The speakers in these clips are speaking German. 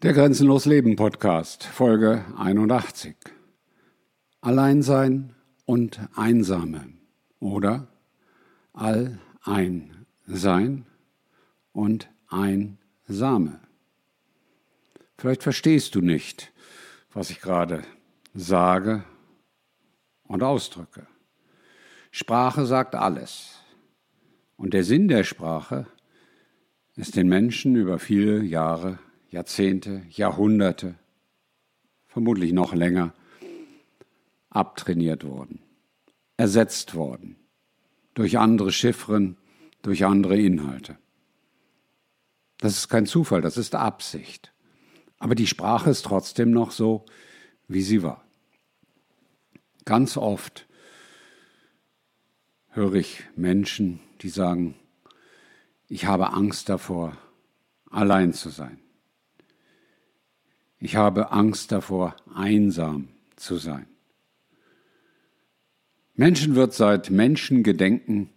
Der Grenzenlos Leben Podcast, Folge 81. Alleinsein und Einsame oder All-Ein-Sein und Einsame. Vielleicht verstehst du nicht, was ich gerade sage und ausdrücke. Sprache sagt alles. Und der Sinn der Sprache ist den Menschen über viele Jahre Jahrzehnte, Jahrhunderte, vermutlich noch länger, abtrainiert worden, ersetzt worden durch andere Chiffren, durch andere Inhalte. Das ist kein Zufall, das ist Absicht. Aber die Sprache ist trotzdem noch so, wie sie war. Ganz oft höre ich Menschen, die sagen, ich habe Angst davor, allein zu sein. Ich habe Angst davor, einsam zu sein. Menschen wird seit Menschengedenken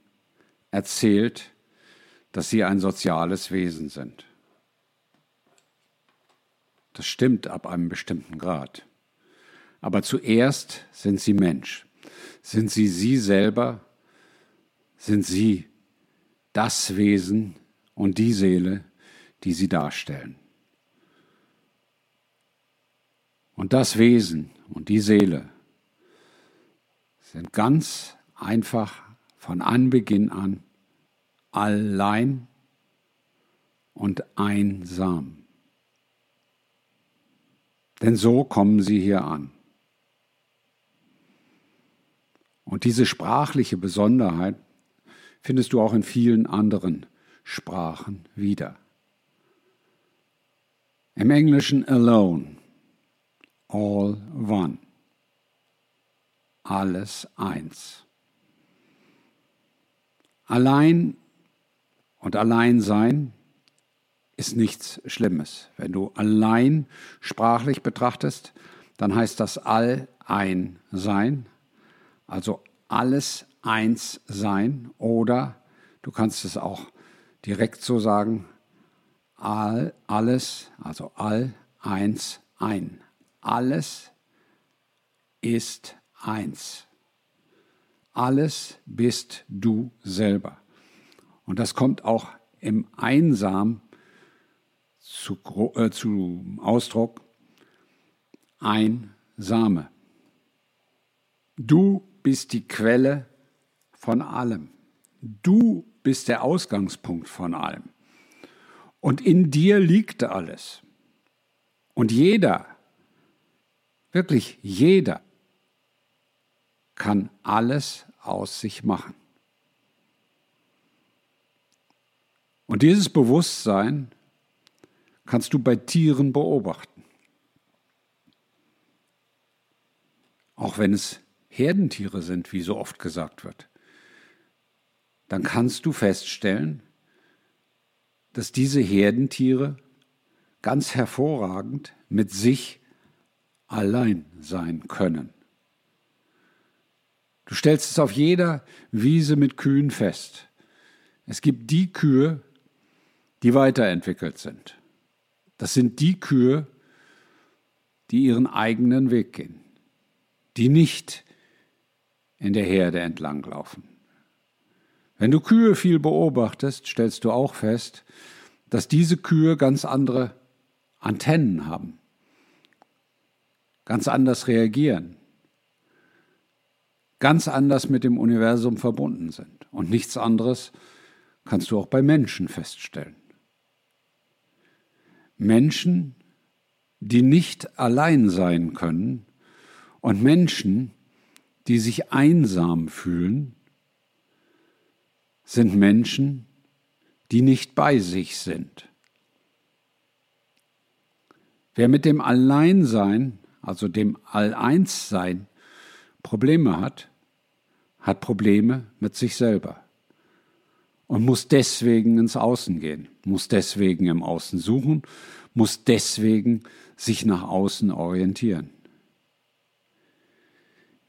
erzählt, dass sie ein soziales Wesen sind. Das stimmt ab einem bestimmten Grad. Aber zuerst sind sie Mensch. Sind sie sie selber? Sind sie das Wesen und die Seele, die sie darstellen? Und das Wesen und die Seele sind ganz einfach von Anbeginn an allein und einsam. Denn so kommen sie hier an. Und diese sprachliche Besonderheit findest du auch in vielen anderen Sprachen wieder. Im Englischen alone all one. Alles eins. Allein und allein sein ist nichts Schlimmes. Wenn du allein sprachlich betrachtest, dann heißt das all ein sein, also alles eins sein oder du kannst es auch direkt so sagen, all, alles, also all eins ein. Alles ist eins. Alles bist du selber. Und das kommt auch im Einsam zu, äh, zu Ausdruck. Einsame. Du bist die Quelle von allem. Du bist der Ausgangspunkt von allem. Und in dir liegt alles. Und jeder Wirklich jeder kann alles aus sich machen. Und dieses Bewusstsein kannst du bei Tieren beobachten. Auch wenn es Herdentiere sind, wie so oft gesagt wird, dann kannst du feststellen, dass diese Herdentiere ganz hervorragend mit sich allein sein können. Du stellst es auf jeder Wiese mit Kühen fest. Es gibt die Kühe, die weiterentwickelt sind. Das sind die Kühe, die ihren eigenen Weg gehen, die nicht in der Herde entlanglaufen. Wenn du Kühe viel beobachtest, stellst du auch fest, dass diese Kühe ganz andere Antennen haben ganz anders reagieren, ganz anders mit dem Universum verbunden sind. Und nichts anderes kannst du auch bei Menschen feststellen. Menschen, die nicht allein sein können und Menschen, die sich einsam fühlen, sind Menschen, die nicht bei sich sind. Wer mit dem Alleinsein also dem All-Eins-Sein, Probleme hat, hat Probleme mit sich selber und muss deswegen ins Außen gehen, muss deswegen im Außen suchen, muss deswegen sich nach außen orientieren.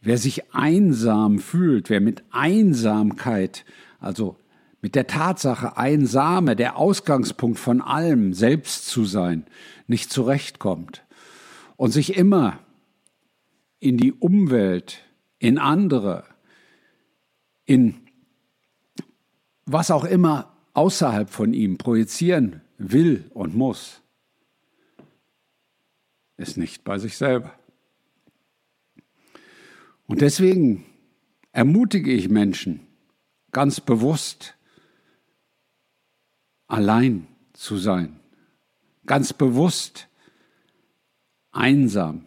Wer sich einsam fühlt, wer mit Einsamkeit, also mit der Tatsache, ein Same, der Ausgangspunkt von allem, selbst zu sein, nicht zurechtkommt und sich immer in die Umwelt, in andere, in was auch immer außerhalb von ihm projizieren will und muss, ist nicht bei sich selber. Und deswegen ermutige ich Menschen ganz bewusst, allein zu sein, ganz bewusst einsam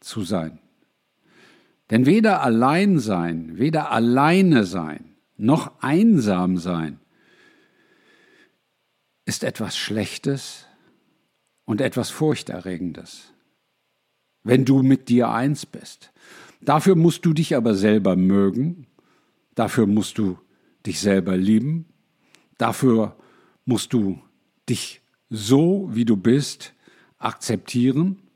zu sein. Denn weder allein sein, weder alleine sein, noch einsam sein ist etwas Schlechtes und etwas Furchterregendes, wenn du mit dir eins bist. Dafür musst du dich aber selber mögen, dafür musst du dich selber lieben, dafür musst du dich so, wie du bist, akzeptieren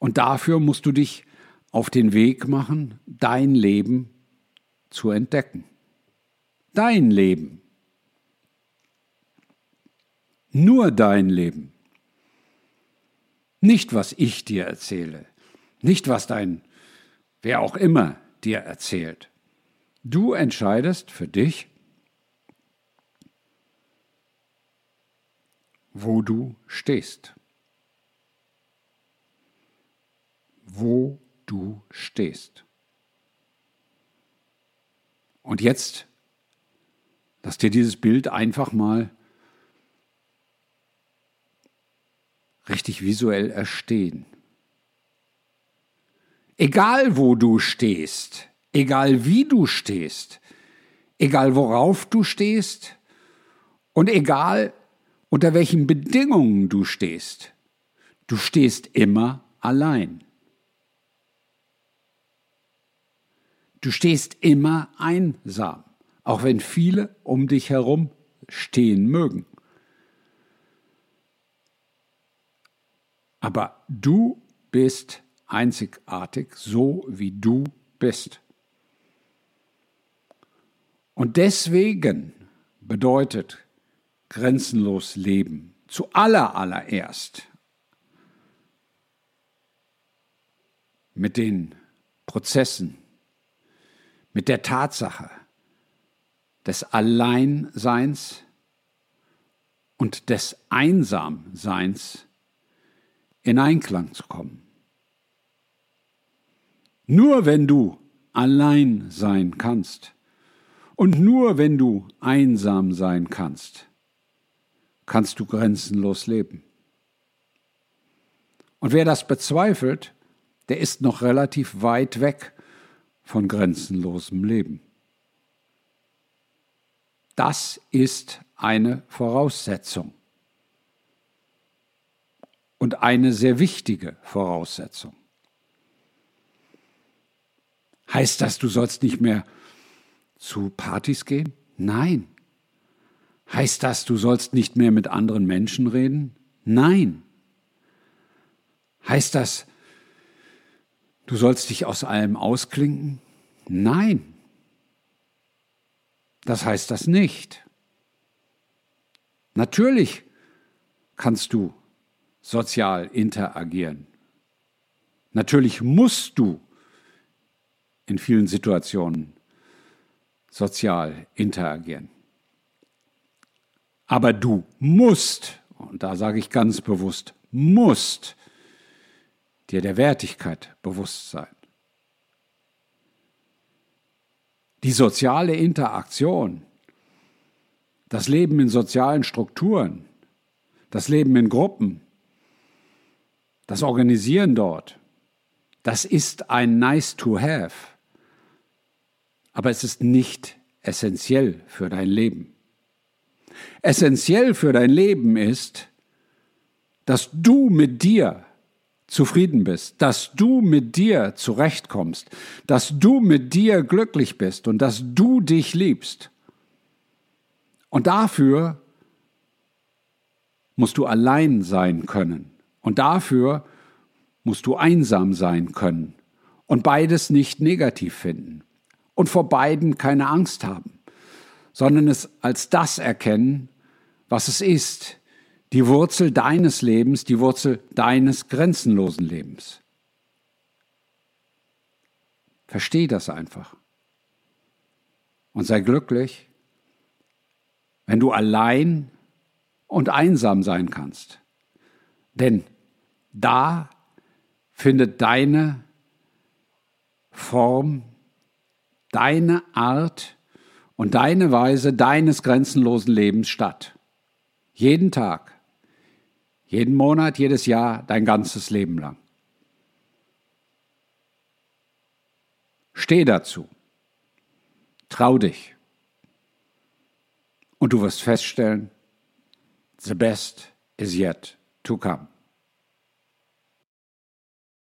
und dafür musst du dich auf den Weg machen, dein Leben zu entdecken. Dein Leben. Nur dein Leben. Nicht, was ich dir erzähle, nicht, was dein, wer auch immer dir erzählt. Du entscheidest für dich, wo du stehst. Wo du stehst. Und jetzt lass dir dieses Bild einfach mal richtig visuell erstehen. Egal wo du stehst, egal wie du stehst, egal worauf du stehst und egal unter welchen Bedingungen du stehst. Du stehst immer allein. Du stehst immer einsam, auch wenn viele um dich herum stehen mögen. Aber du bist einzigartig, so wie du bist. Und deswegen bedeutet grenzenlos leben. Zu aller mit den Prozessen, mit der Tatsache des Alleinseins und des Einsamseins in Einklang zu kommen. Nur wenn du allein sein kannst und nur wenn du einsam sein kannst, kannst du grenzenlos leben. Und wer das bezweifelt, der ist noch relativ weit weg von grenzenlosem Leben. Das ist eine Voraussetzung und eine sehr wichtige Voraussetzung. Heißt das, du sollst nicht mehr zu Partys gehen? Nein. Heißt das, du sollst nicht mehr mit anderen Menschen reden? Nein. Heißt das, du sollst dich aus allem ausklinken? Nein. Das heißt das nicht. Natürlich kannst du sozial interagieren. Natürlich musst du in vielen Situationen sozial interagieren. Aber du musst, und da sage ich ganz bewusst, musst dir der Wertigkeit bewusst sein. Die soziale Interaktion, das Leben in sozialen Strukturen, das Leben in Gruppen, das Organisieren dort, das ist ein Nice to Have, aber es ist nicht essentiell für dein Leben. Essentiell für dein Leben ist, dass du mit dir zufrieden bist, dass du mit dir zurechtkommst, dass du mit dir glücklich bist und dass du dich liebst. Und dafür musst du allein sein können. Und dafür musst du einsam sein können und beides nicht negativ finden und vor beiden keine Angst haben sondern es als das erkennen, was es ist, die Wurzel deines Lebens, die Wurzel deines grenzenlosen Lebens. Versteh das einfach. Und sei glücklich, wenn du allein und einsam sein kannst. Denn da findet deine Form, deine Art und deine Weise deines grenzenlosen Lebens statt. Jeden Tag, jeden Monat, jedes Jahr, dein ganzes Leben lang. Steh dazu. Trau dich. Und du wirst feststellen, the best is yet to come.